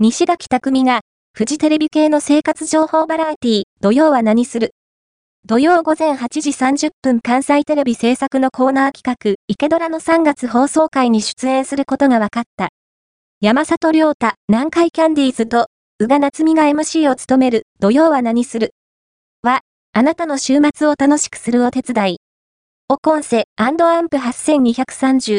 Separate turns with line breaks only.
西垣匠が、フジテレビ系の生活情報バラエティ、土曜は何する？土曜午前8時30分関西テレビ制作のコーナー企画、池ドラの3月放送会に出演することが分かった。山里亮太、南海キャンディーズと、宇賀夏美が MC を務める、土曜は何する？は、あなたの週末を楽しくするお手伝い。おコンセアンプ8230